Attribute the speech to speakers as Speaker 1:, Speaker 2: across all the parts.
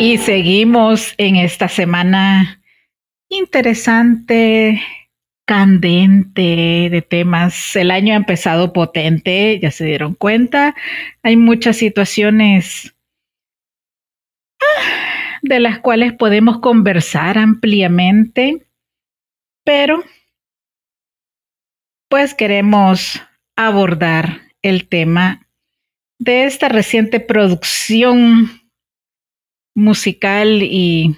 Speaker 1: Y seguimos en esta semana interesante, candente de temas. El año ha empezado potente, ya se dieron cuenta. Hay muchas situaciones ah, de las cuales podemos conversar ampliamente, pero pues queremos abordar el tema de esta reciente producción musical y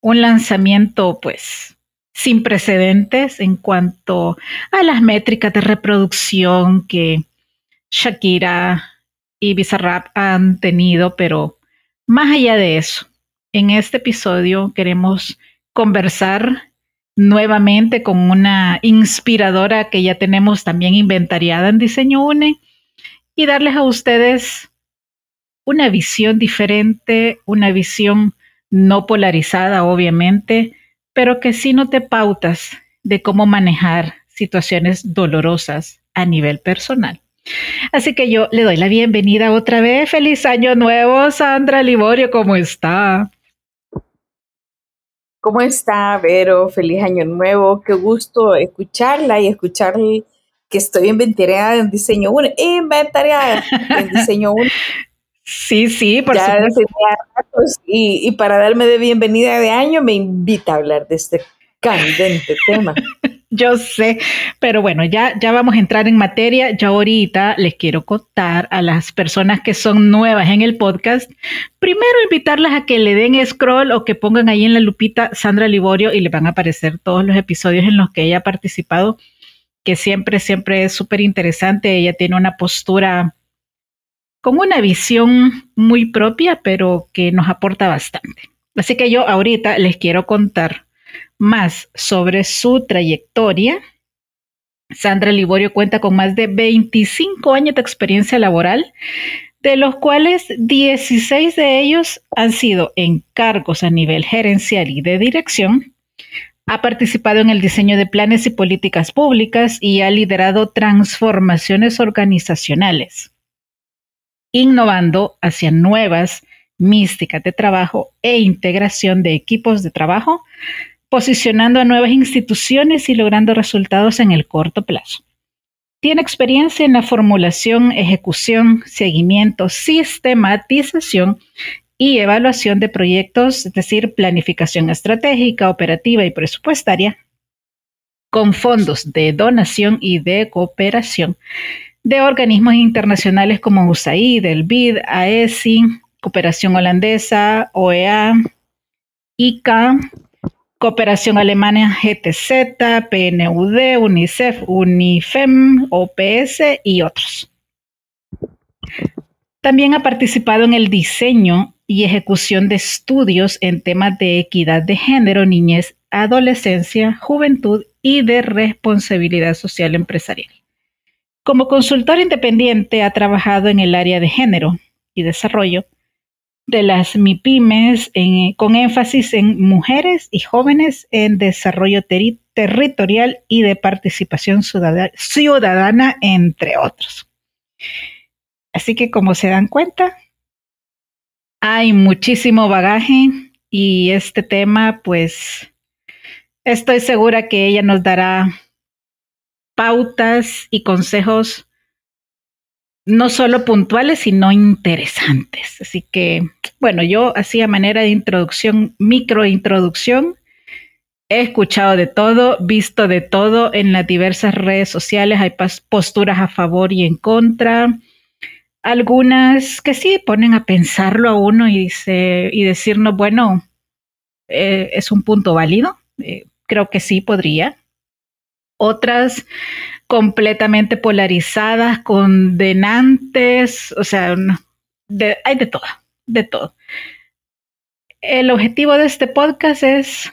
Speaker 1: un lanzamiento pues sin precedentes en cuanto a las métricas de reproducción que Shakira y Bizarrap han tenido, pero más allá de eso, en este episodio queremos conversar nuevamente con una inspiradora que ya tenemos también inventariada en Diseño UNE y darles a ustedes una visión diferente, una visión no polarizada, obviamente, pero que sí no te pautas de cómo manejar situaciones dolorosas a nivel personal. Así que yo le doy la bienvenida otra vez. Feliz año nuevo, Sandra Liborio, ¿cómo está?
Speaker 2: ¿Cómo está, Vero? Feliz año nuevo. Qué gusto escucharla y escuchar que estoy inventariada en diseño 1. Inventariada en diseño 1.
Speaker 1: Sí, sí, por supuesto.
Speaker 2: y, y, para darme de bienvenida de año me invita a hablar de este candente tema.
Speaker 1: Yo sé, pero bueno, ya, ya vamos a entrar en materia. Ya ahorita les quiero contar a las personas que son nuevas en el podcast, primero invitarlas a que le den scroll o que pongan ahí en la lupita Sandra Liborio y le van a aparecer todos los episodios en los que ella ha participado, que siempre, siempre es súper interesante. Ella tiene una postura con una visión muy propia, pero que nos aporta bastante. Así que yo ahorita les quiero contar más sobre su trayectoria. Sandra Liborio cuenta con más de 25 años de experiencia laboral, de los cuales 16 de ellos han sido en cargos a nivel gerencial y de dirección. Ha participado en el diseño de planes y políticas públicas y ha liderado transformaciones organizacionales innovando hacia nuevas místicas de trabajo e integración de equipos de trabajo, posicionando a nuevas instituciones y logrando resultados en el corto plazo. Tiene experiencia en la formulación, ejecución, seguimiento, sistematización y evaluación de proyectos, es decir, planificación estratégica, operativa y presupuestaria, con fondos de donación y de cooperación de organismos internacionales como USAID, el BID, AESI, Cooperación Holandesa, OEA, ICA, Cooperación Alemana GTZ, PNUD, UNICEF, UNIFEM, OPS y otros. También ha participado en el diseño y ejecución de estudios en temas de equidad de género, niñez, adolescencia, juventud y de responsabilidad social empresarial. Como consultor independiente ha trabajado en el área de género y desarrollo de las MIPIMES con énfasis en mujeres y jóvenes en desarrollo territorial y de participación ciudadana, entre otros. Así que como se dan cuenta, hay muchísimo bagaje y este tema, pues, estoy segura que ella nos dará pautas y consejos no solo puntuales, sino interesantes. Así que, bueno, yo hacía manera de introducción, microintroducción. He escuchado de todo, visto de todo en las diversas redes sociales. Hay posturas a favor y en contra. Algunas que sí ponen a pensarlo a uno y, dice, y decirnos, bueno, eh, es un punto válido. Eh, creo que sí podría. Otras completamente polarizadas, condenantes, o sea, hay de todo, de todo. El objetivo de este podcast es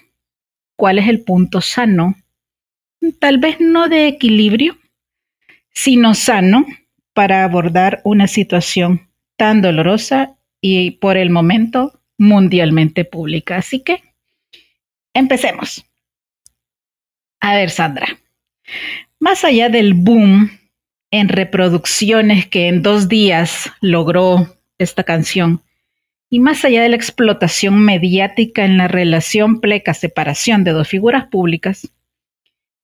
Speaker 1: cuál es el punto sano, tal vez no de equilibrio, sino sano para abordar una situación tan dolorosa y por el momento mundialmente pública. Así que empecemos. A ver, Sandra, más allá del boom en reproducciones que en dos días logró esta canción, y más allá de la explotación mediática en la relación pleca-separación de dos figuras públicas,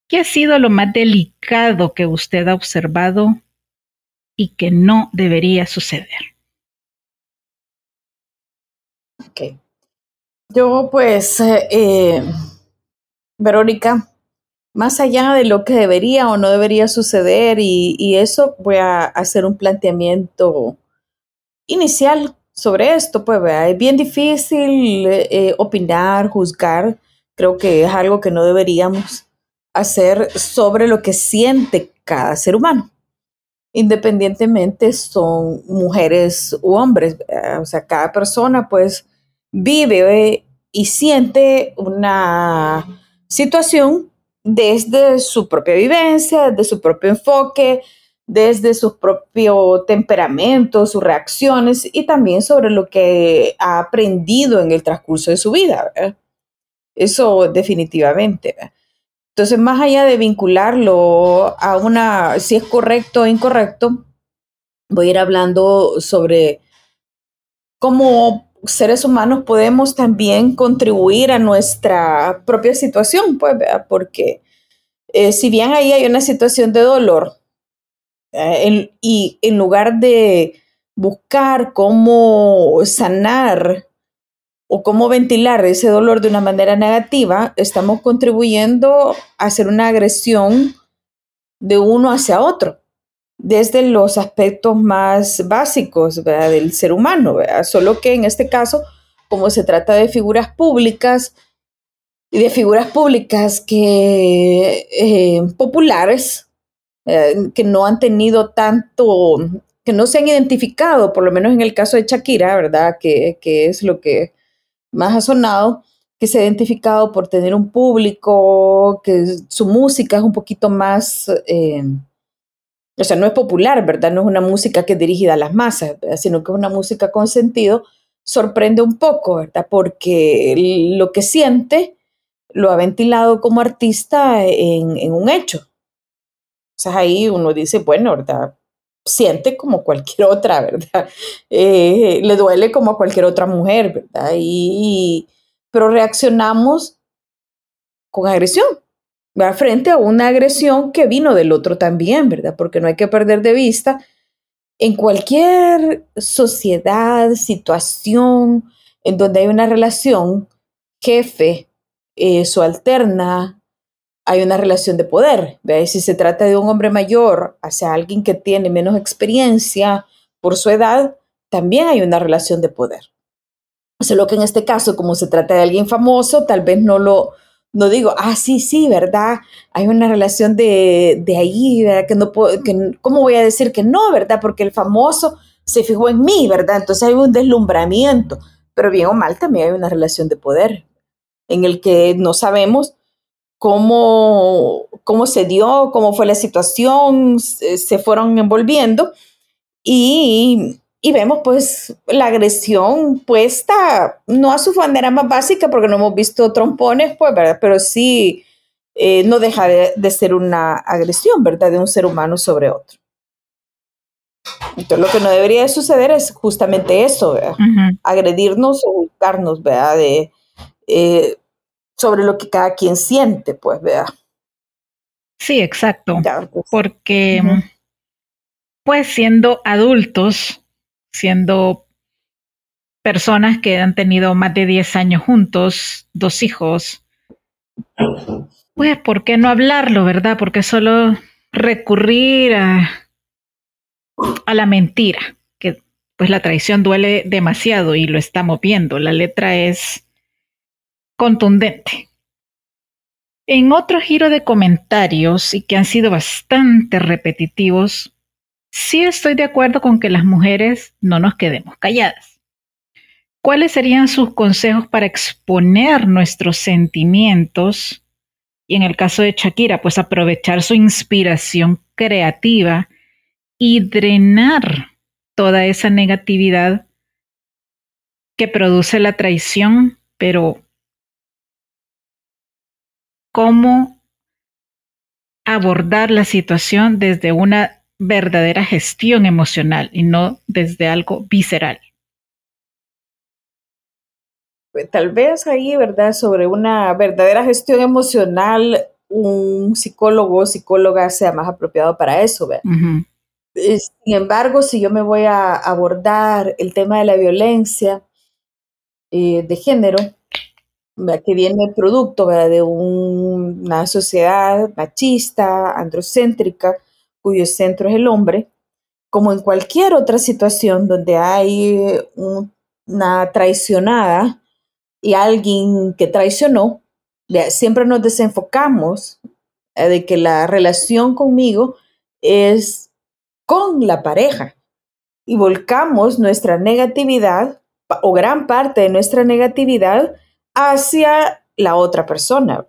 Speaker 1: ¿qué ha sido lo más delicado que usted ha observado y que no debería suceder?
Speaker 2: Ok. Yo pues, eh, eh Verónica, más allá de lo que debería o no debería suceder y, eso voy a hacer un planteamiento inicial sobre esto, pues es bien difícil eh, opinar, juzgar, creo que es algo que no deberíamos hacer sobre lo que siente cada ser humano, independientemente son mujeres u hombres, o sea, cada persona pues vive y siente una situación desde su propia vivencia, desde su propio enfoque, desde su propio temperamento, sus reacciones y también sobre lo que ha aprendido en el transcurso de su vida. Eso definitivamente. Entonces, más allá de vincularlo a una, si es correcto o incorrecto, voy a ir hablando sobre cómo seres humanos podemos también contribuir a nuestra propia situación, pues, porque eh, si bien ahí hay una situación de dolor, eh, y en lugar de buscar cómo sanar o cómo ventilar ese dolor de una manera negativa, estamos contribuyendo a hacer una agresión de uno hacia otro desde los aspectos más básicos del ser humano, solo que en este caso, como se trata de figuras públicas y de figuras públicas que eh, populares, que no han tenido tanto, que no se han identificado, por lo menos en el caso de Shakira, ¿verdad? Que, es lo que más ha sonado, que se ha identificado por tener un público, que su música es un poquito más... Eh, o sea, no es popular, ¿verdad? No es una música que es dirigida a las masas, sino que es una música con sentido, sorprende un poco, ¿verdad? Porque lo que siente lo ha ventilado como artista en, un hecho. O sea, ahí uno dice, bueno, ¿verdad? Siente como cualquier otra, ¿verdad? Eh, le duele como cualquier otra mujer, ¿verdad? Y, pero reaccionamos con agresión, va frente a una agresión que vino del otro también, ¿verdad? Porque no hay que perder de vista en cualquier sociedad, situación en donde hay una relación jefe, eh, subalterna, hay una relación de poder. ¿ve? Si se trata de un hombre mayor hacia alguien que tiene menos experiencia por su edad, también hay una relación de poder. Solo que en este caso, como se trata de alguien famoso, tal vez no lo, no digo, ah, sí, sí, ¿verdad? Hay una relación de, de ahí, ¿verdad? Que no puedo, que, ¿cómo voy a decir que no, ¿verdad? Porque el famoso se fijó en mí, ¿verdad? Entonces hay un deslumbramiento. pero bien o mal también hay una relación de poder en el que no sabemos cómo, cómo se dio, cómo fue la situación, se fueron envolviendo y, y vemos pues la agresión puesta, no a su manera más básica porque no hemos visto trompones, pues, ¿verdad? Pero sí eh, no deja de, ser una agresión, ¿verdad? De un ser humano sobre otro. Entonces, lo que no debería suceder es justamente eso, ¿verdad? Agredirnos o buscarnos, ¿verdad? De, eh, sobre lo que cada quien siente, pues, ¿verdad?
Speaker 1: Sí, exacto. Pues. Porque, pues, siendo adultos, siendo personas que han tenido más de 10 años juntos, dos hijos, pues, ¿por qué no hablarlo, verdad? Porque solo recurrir a, la mentira, que pues la traición duele demasiado y lo estamos viendo. La letra es contundente. En otro giro de comentarios y que han sido bastante repetitivos, sí estoy de acuerdo con que las mujeres no nos quedemos calladas. ¿Cuáles serían sus consejos para exponer nuestros sentimientos? Y en el caso de Shakira, pues aprovechar su inspiración creativa y drenar toda esa negatividad que produce la traición, pero cómo abordar la situación desde una verdadera gestión emocional y no desde algo visceral.
Speaker 2: Pues, tal vez ahí, ¿verdad? Sobre una verdadera gestión emocional, un psicólogo o psicóloga sea más apropiado para eso, ¿verdad? Sin embargo, si yo me voy a abordar el tema de la violencia eh, de género, que viene producto de una sociedad machista, androcéntrica, cuyo centro es el hombre, como en cualquier otra situación donde hay una traicionada y alguien que traicionó, siempre nos desenfocamos eh, de que la relación conmigo es con la pareja y volcamos nuestra negatividad o gran parte de nuestra negatividad hacia la otra persona,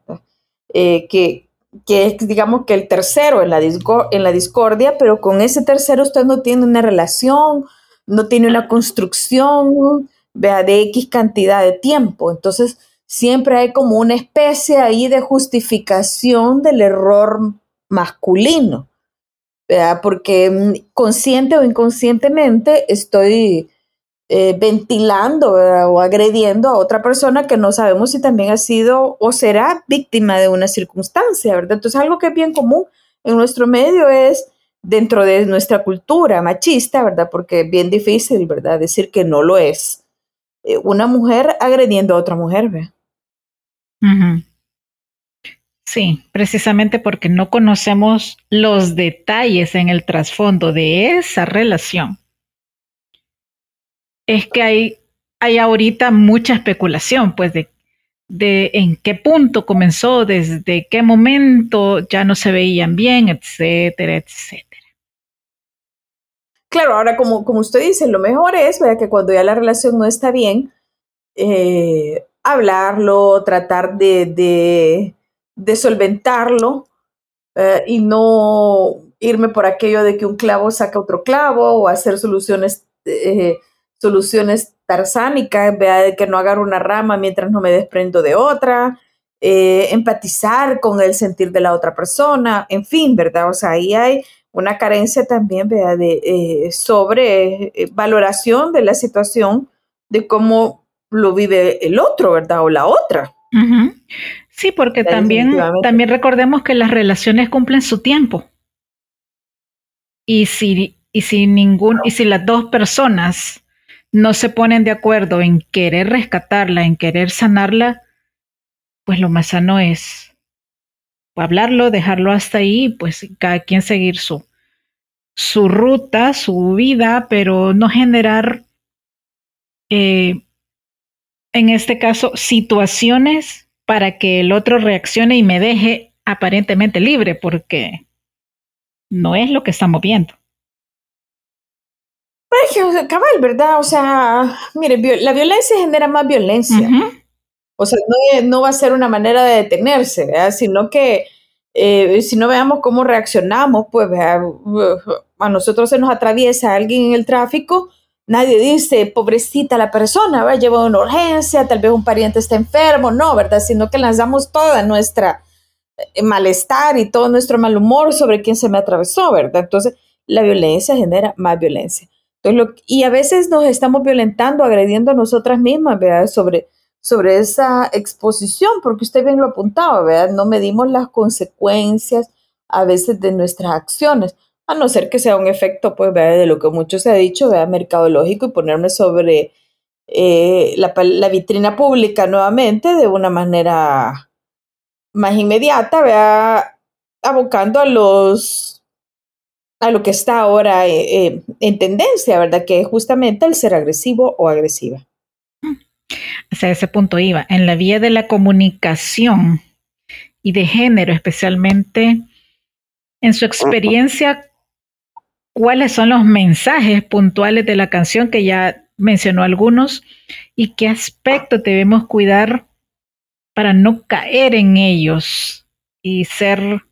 Speaker 2: eh, que, que es, digamos, que el tercero en la, en la discordia, pero con ese tercero usted no tiene una relación, no tiene una construcción vea, de X cantidad de tiempo. Entonces, siempre hay como una especie ahí de justificación del error masculino, porque mm, consciente o inconscientemente estoy eh, ventilando o agrediendo a otra persona que no sabemos si también ha sido o será víctima de una circunstancia, ¿verdad? Entonces algo que es bien común en nuestro medio es dentro de nuestra cultura machista, ¿verdad? Porque es bien difícil, ¿verdad? Decir que no lo es. Eh, una mujer agrediendo a otra mujer, ¿verdad?
Speaker 1: Sí, precisamente porque no conocemos los detalles en el trasfondo de esa relación es que hay, hay ahorita mucha especulación, pues, de, de en qué punto comenzó, desde qué momento ya no se veían bien, etcétera, etcétera.
Speaker 2: Claro, ahora como, como usted dice, lo mejor es que cuando ya la relación no está bien, eh, hablarlo, tratar de, de, solventarlo eh, y no irme por aquello de que un clavo saca otro clavo o hacer soluciones eh, soluciones tarzánicas, vea de que no agarro una rama mientras no me desprendo de otra, eh, empatizar con el sentir de la otra persona, en fin, ¿verdad? O sea, ahí hay una carencia también, vea, de, eh, sobre eh, valoración de la situación, de cómo lo vive el otro, ¿verdad? O la otra.
Speaker 1: Sí, porque también, también recordemos que las relaciones cumplen su tiempo. Y si, y si ningún, y si las dos personas no se ponen de acuerdo en querer rescatarla, en querer sanarla, pues lo más sano es hablarlo, dejarlo hasta ahí, pues cada quien seguir su, su ruta, su vida, pero no generar, eh, en este caso, situaciones para que el otro reaccione y me deje aparentemente libre, porque no es lo que estamos viendo.
Speaker 2: Pues, cabal, ¿verdad? O sea, mire, la violencia genera más violencia. O sea, no, va a ser una manera de detenerse, ¿verdad? Sino que eh, si no veamos cómo reaccionamos, pues a nosotros se nos atraviesa alguien en el tráfico, nadie dice, pobrecita la persona, va a llevar una urgencia, tal vez un pariente está enfermo, no, ¿verdad? Sino que lanzamos toda nuestra eh, malestar y todo nuestro mal humor sobre quien se me atravesó, ¿verdad? Entonces, la violencia genera más violencia. Y a veces nos estamos violentando, agrediendo a nosotras mismas, ¿verdad? Sobre sobre esa exposición, porque usted bien lo apuntaba, ¿verdad? No medimos las consecuencias a veces de nuestras acciones, a no ser que sea un efecto, pues, de lo que mucho se ha dicho, ¿verdad? Mercadológico y ponerme sobre eh, la, vitrina pública nuevamente de una manera más inmediata, ¿verdad? Abocando a los a lo que está ahora eh, eh, en tendencia, ¿verdad? Que es justamente el ser agresivo o agresiva.
Speaker 1: Hacia ese punto iba, en la vía de la comunicación y de género especialmente, en su experiencia, ¿cuáles son los mensajes puntuales de la canción que ya mencionó algunos y qué aspectos debemos cuidar para no caer en ellos y ser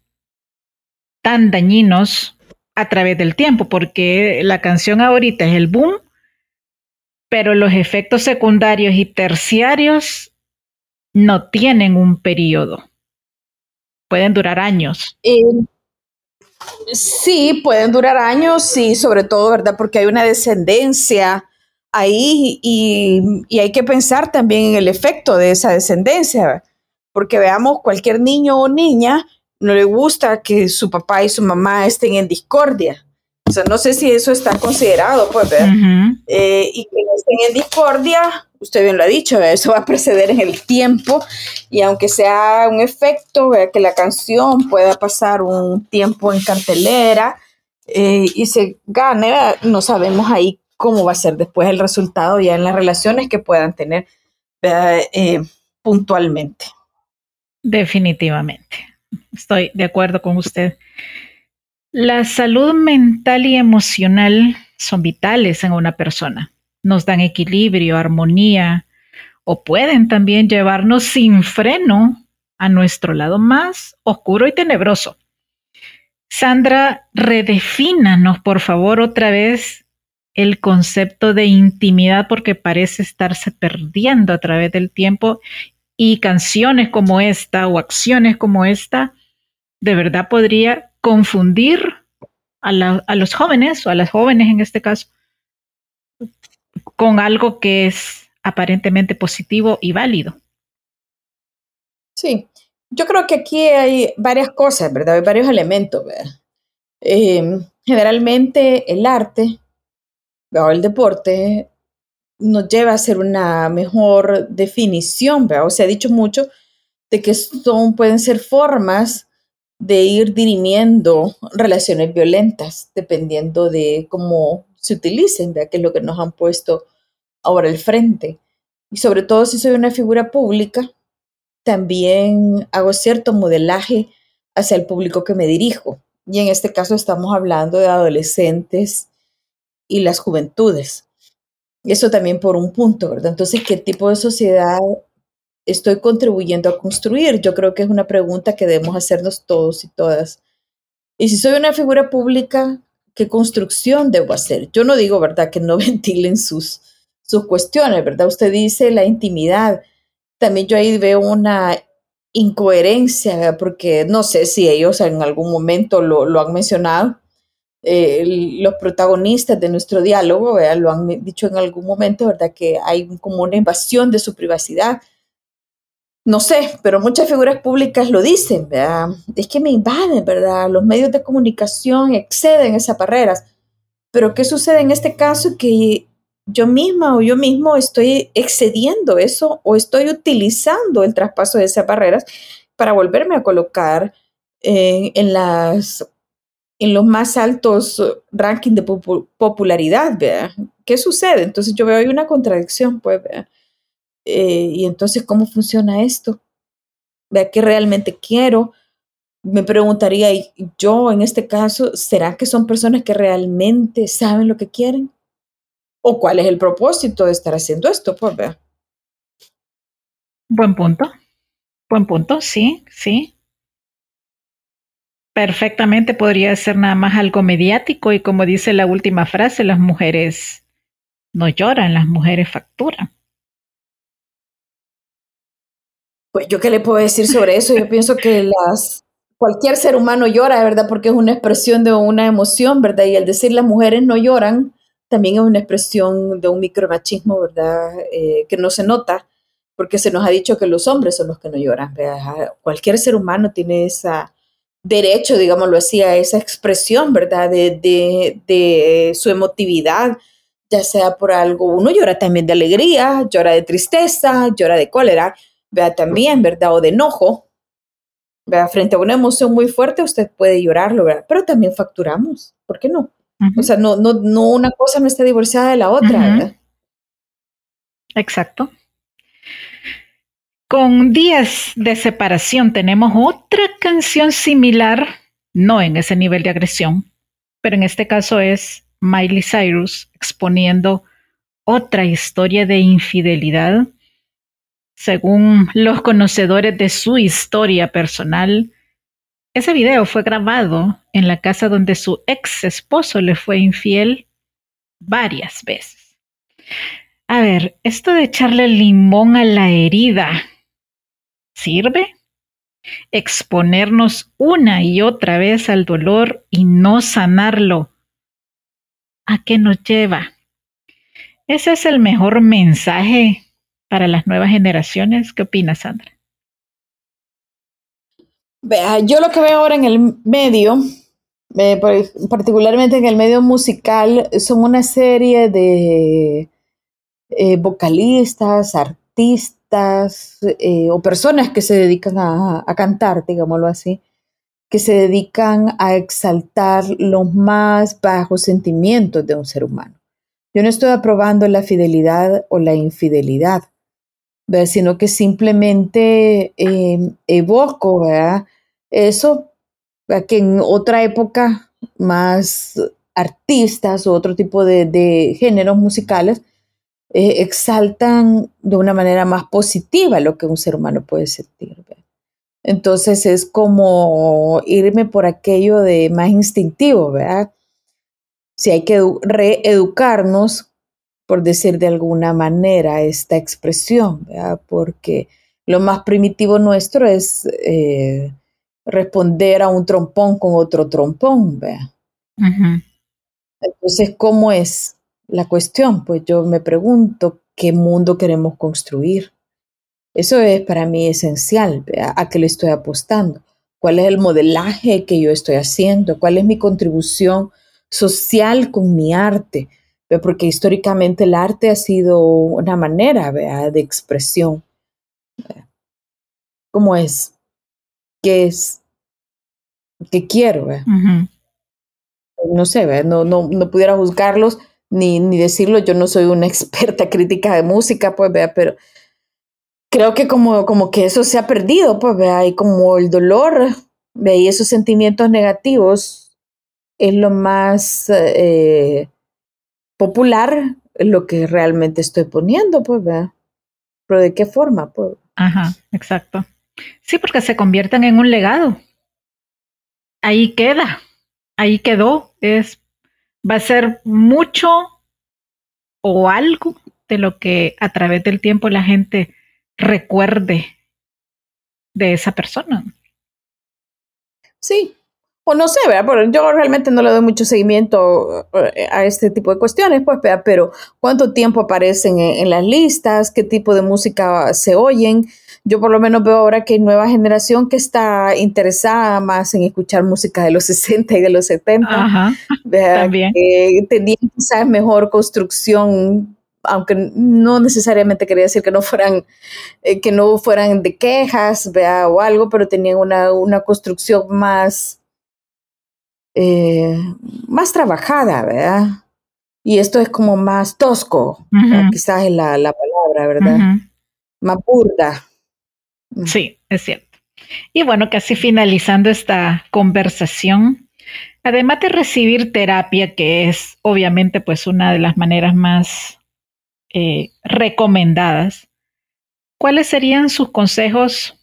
Speaker 1: tan dañinos a través del tiempo? Porque la canción ahorita es el boom pero los efectos secundarios y terciarios no tienen un periodo. Pueden durar años.
Speaker 2: Sí, pueden durar años y sobre todo, ¿verdad? Porque hay una descendencia ahí y, y, hay que pensar también en el efecto de esa descendencia, porque veamos, cualquier niño o niña no le gusta que su papá y su mamá estén en discordia. O sea, no sé si eso está considerado, pues, ver. Eh, y que estén en discordia, usted bien lo ha dicho, eso va a preceder en el tiempo y aunque sea un efecto, que la canción pueda pasar un tiempo en cartelera eh, y se gane, no sabemos ahí cómo va a ser después el resultado ya en las relaciones que puedan tener eh, puntualmente.
Speaker 1: Definitivamente, estoy de acuerdo con usted. La salud mental y emocional son vitales en una persona. Nos dan equilibrio, armonía o pueden también llevarnos sin freno a nuestro lado más oscuro y tenebroso. Sandra, redefínanos por favor otra vez el concepto de intimidad porque parece estarse perdiendo a través del tiempo y canciones como esta o acciones como esta de verdad podría confundir a, los jóvenes o a las jóvenes en este caso con algo que es aparentemente positivo y válido.
Speaker 2: Sí, yo creo que aquí hay varias cosas, ¿verdad? Hay varios elementos, eh, generalmente el arte o el deporte nos lleva a hacer una mejor definición, ¿verdad? O se ha dicho mucho de que son, pueden ser formas de ir dirimiendo relaciones violentas, dependiendo de cómo se utilicen, ¿verdad? que es lo que nos han puesto ahora al frente. Y sobre todo si soy una figura pública, también hago cierto modelaje hacia el público que me dirijo. Y en este caso estamos hablando de adolescentes y las juventudes. Eso también por un punto, ¿verdad? Entonces, ¿qué tipo de sociedad estoy contribuyendo a construir? Yo creo que es una pregunta que debemos hacernos todos y todas. Y si soy una figura pública, ¿qué construcción debo hacer? Yo no digo, ¿verdad?, que no ventilen sus, sus cuestiones, ¿verdad? Usted dice la intimidad. También yo ahí veo una incoherencia, porque no sé si ellos en algún momento lo, lo han mencionado. Eh, los protagonistas de nuestro diálogo lo han dicho en algún momento, ¿verdad? Que hay como una invasión de su privacidad no sé, pero muchas figuras públicas lo dicen, ¿verdad? Es que me invaden, ¿verdad? Los medios de comunicación exceden esas barreras. Pero ¿qué sucede en este caso? Que yo misma o yo mismo estoy excediendo eso o estoy utilizando el traspaso de esas barreras para volverme a colocar en, las, en los más altos rankings de popularidad, ¿verdad? ¿Qué sucede? Entonces yo veo ahí una contradicción, pues, ¿verdad? Eh, y entonces, ¿cómo funciona esto? ¿Vea qué realmente quiero? Me preguntaría yo en este caso, ¿será que son personas que realmente saben lo que quieren? ¿O cuál es el propósito de estar haciendo esto? Pues vea.
Speaker 1: Buen punto. Buen punto, sí, sí. Perfectamente podría ser nada más algo mediático y como dice la última frase, las mujeres no lloran, las mujeres facturan.
Speaker 2: Pues yo qué le puedo decir sobre eso. Yo pienso que las cualquier ser humano llora, ¿verdad? Porque es una expresión de una emoción, ¿verdad? Y el decir las mujeres no lloran también es una expresión de un micromachismo, ¿verdad? Eh, que no se nota, porque se nos ha dicho que los hombres son los que no lloran. ¿verdad? Cualquier ser humano tiene ese derecho, digámoslo así, a esa expresión, ¿verdad? De, de, de su emotividad, ya sea por algo. Uno llora también de alegría, llora de tristeza, llora de cólera, vea también, ¿verdad? O de enojo. Vea, frente a una emoción muy fuerte, usted puede llorarlo, ¿verdad? Pero también facturamos, ¿por qué no? O sea, no, no, no una cosa no está divorciada de la otra, ¿verdad?
Speaker 1: Exacto. Con días de separación tenemos otra canción similar, no en ese nivel de agresión, pero en este caso es Miley Cyrus exponiendo otra historia de infidelidad según los conocedores de su historia personal, ese video fue grabado en la casa donde su ex esposo le fue infiel varias veces. A ver, esto de echarle limón a la herida, ¿sirve? Exponernos una y otra vez al dolor y no sanarlo. ¿A qué nos lleva? Ese es el mejor mensaje para las nuevas generaciones. ¿Qué opinas, Sandra?
Speaker 2: Vea, yo lo que veo ahora en el medio, eh, particularmente en el medio musical, son una serie de eh, vocalistas, artistas eh, o personas que se dedican a, cantar, digámoslo así, que se dedican a exaltar los más bajos sentimientos de un ser humano. Yo no estoy aprobando la fidelidad o la infidelidad sino que simplemente em, evoco eso, que en otra época más artistas o otro tipo de, géneros musicales eh, exaltan de una manera más positiva lo que un ser humano puede sentir. Entonces es como irme por aquello de más instintivo, ¿verdad? Si hay que reeducarnos por decir de alguna manera, esta expresión, porque lo más primitivo nuestro es eh, responder a un trompón con otro trompón. Entonces, ¿cómo es la cuestión? Pues yo me pregunto, ¿qué mundo queremos construir? Eso es para mí esencial, a qué le estoy apostando, cuál es el modelaje que yo estoy haciendo, cuál es mi contribución social con mi arte porque históricamente el arte ha sido una manera de expresión. ¿Cómo es? ¿Qué es? ¿Qué quiero? No sé, no, no, no, pudiera juzgarlos ni, ni decirlo. Yo no soy una experta crítica de música, pues, vea, pero creo que como, como que eso se ha perdido, pues, vea, y como el dolor, vea, y esos sentimientos negativos es lo más... Eh, popular lo que realmente estoy poniendo, pues, ¿verdad? Pero de qué forma, pues.
Speaker 1: Ajá, exacto. Sí, porque se convierten en un legado. Ahí queda, ahí quedó. Es, va a ser mucho o algo de lo que a través del tiempo la gente recuerde de esa persona.
Speaker 2: Sí, o no sé. Pero yo realmente no le doy mucho seguimiento eh, a este tipo de cuestiones, pues, pero cuánto tiempo aparecen en, las listas, qué tipo de música se oyen. Yo por lo menos veo ahora que hay nueva generación que está interesada más en escuchar música de los 60 y de los 70. Ajá, también. Que tenían quizás mejor construcción aunque no necesariamente quería decir que no fueran, eh, que no fueran de quejas, vea, o algo, pero tenían una, una construcción más, eh, más trabajada, ¿verdad? Y esto es como más tosco, quizás es la, palabra, ¿verdad? Más burda.
Speaker 1: Sí, es cierto. Y bueno, casi finalizando esta conversación, Además de recibir terapia, que es obviamente pues una de las maneras más eh, recomendadas, ¿cuáles serían sus consejos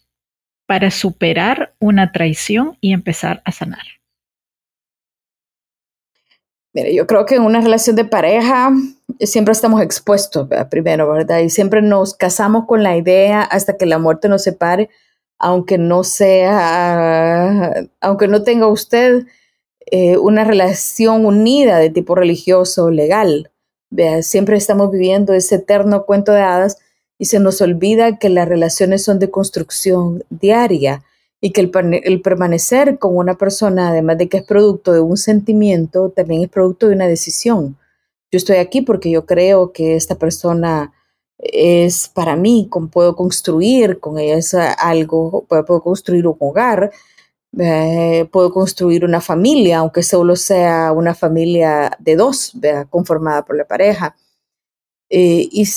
Speaker 1: para superar una traición y empezar a sanar?
Speaker 2: Mire, yo creo que en una relación de pareja siempre estamos expuestos, primero, ¿verdad? Y siempre nos casamos con la idea hasta que la muerte nos separe, aunque no sea, aunque no tenga usted eh, una relación unida de tipo religioso o legal. Vea, siempre estamos viviendo ese eterno cuento de hadas y se nos olvida que las relaciones son de construcción diaria y que el, permanecer con una persona, además de que es producto de un sentimiento, también es producto de una decisión. Yo estoy aquí porque yo creo que esta persona es para mí, con, puedo construir con ella algo, puedo, construir un hogar, eh, puedo construir una familia, aunque solo sea una familia de dos, conformada por la pareja. Eh, y,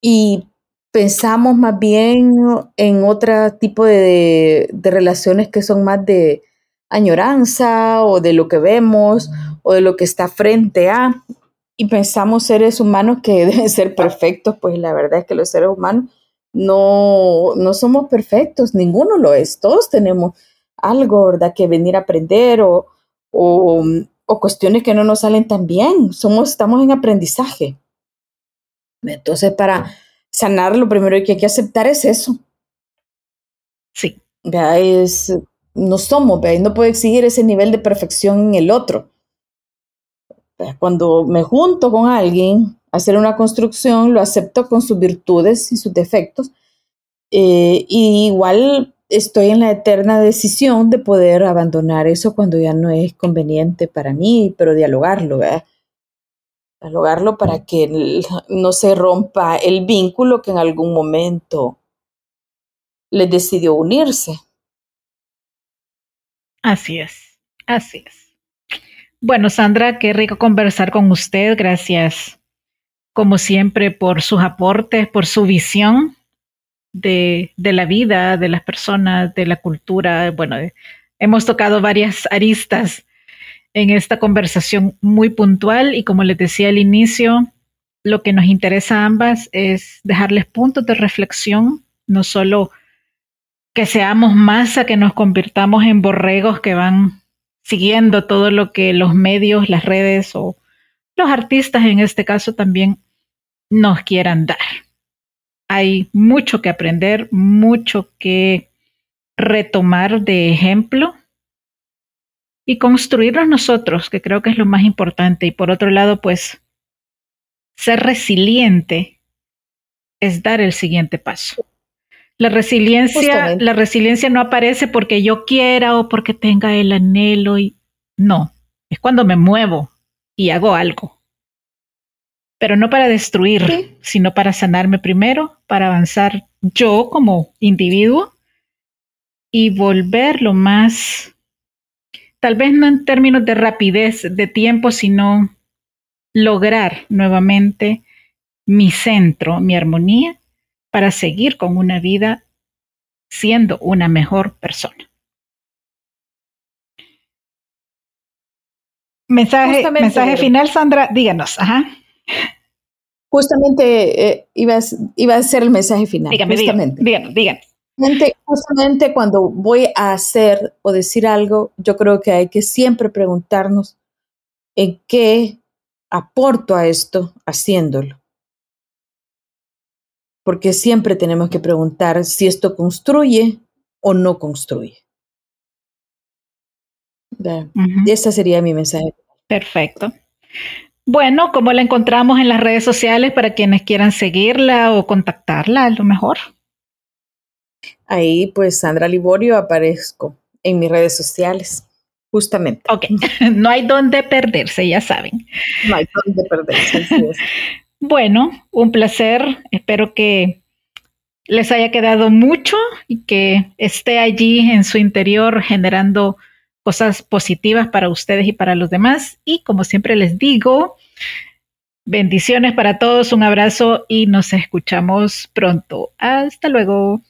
Speaker 2: y pensamos más bien en otro tipo de, relaciones que son más de añoranza o de lo que vemos o de lo que está frente a. Y pensamos seres humanos que deben ser perfectos, pues la verdad es que los seres humanos no, no somos perfectos, ninguno lo es, todos tenemos algo, ¿verdad? Que venir a aprender o, o, o cuestiones que no nos salen tan bien, somos, estamos en aprendizaje. Entonces, para sanar, lo primero que hay que aceptar es eso.
Speaker 1: Sí.
Speaker 2: Es, no somos, ¿vea? no puedo exigir ese nivel de perfección en el otro. Cuando me junto con alguien a hacer una construcción, lo acepto con sus virtudes y sus defectos. Eh, y igual estoy en la eterna decisión de poder abandonar eso cuando ya no es conveniente para mí, pero dialogarlo, ¿verdad? Dialogarlo para que no se rompa el vínculo que en algún momento les decidió unirse.
Speaker 1: Así es, así es. Bueno, Sandra, qué rico conversar con usted. Gracias, como siempre, por sus aportes, por su visión de, de la vida, de las personas, de la cultura. Bueno, hemos tocado varias aristas en esta conversación muy puntual y como les decía al inicio, lo que nos interesa a ambas es dejarles puntos de reflexión, no solo que seamos masa, que nos convirtamos en borregos que van siguiendo todo lo que los medios, las redes o los artistas en este caso también nos quieran dar. Hay mucho que aprender, mucho que retomar de ejemplo y construirnos nosotros, que creo que es lo más importante. Y por otro lado, pues, ser resiliente es dar el siguiente paso. La resiliencia, la resiliencia no aparece porque yo quiera o porque tenga el anhelo y no, es cuando me muevo y hago algo. Pero no para destruir, sino para sanarme primero, para avanzar yo como individuo y volver lo más tal vez no en términos de rapidez de tiempo, sino lograr nuevamente mi centro, mi armonía, para seguir con una vida siendo una mejor persona. Mensaje, mensaje final, Sandra, díganos. Ajá.
Speaker 2: Justamente eh, iba, a, ser el mensaje final.
Speaker 1: Dígame,
Speaker 2: justamente.
Speaker 1: díganos, díganos.
Speaker 2: Justamente, cuando voy a hacer o decir algo, yo creo que hay que siempre preguntarnos en qué aporto a esto haciéndolo. Porque siempre tenemos que preguntar si esto construye o no construye. Y Ese sería mi mensaje.
Speaker 1: Perfecto. Bueno, ¿cómo la encontramos en las redes sociales para quienes quieran seguirla o contactarla a lo mejor?
Speaker 2: Ahí, pues, Sandra Liborio aparezco en mis redes sociales, justamente.
Speaker 1: Ok, no hay dónde perderse, ya saben.
Speaker 2: No hay dónde perderse.
Speaker 1: bueno, un placer. Espero que les haya quedado mucho y que esté allí en su interior generando cosas positivas para ustedes y para los demás. Y como siempre les digo, bendiciones para todos, un abrazo y nos escuchamos pronto. Hasta luego.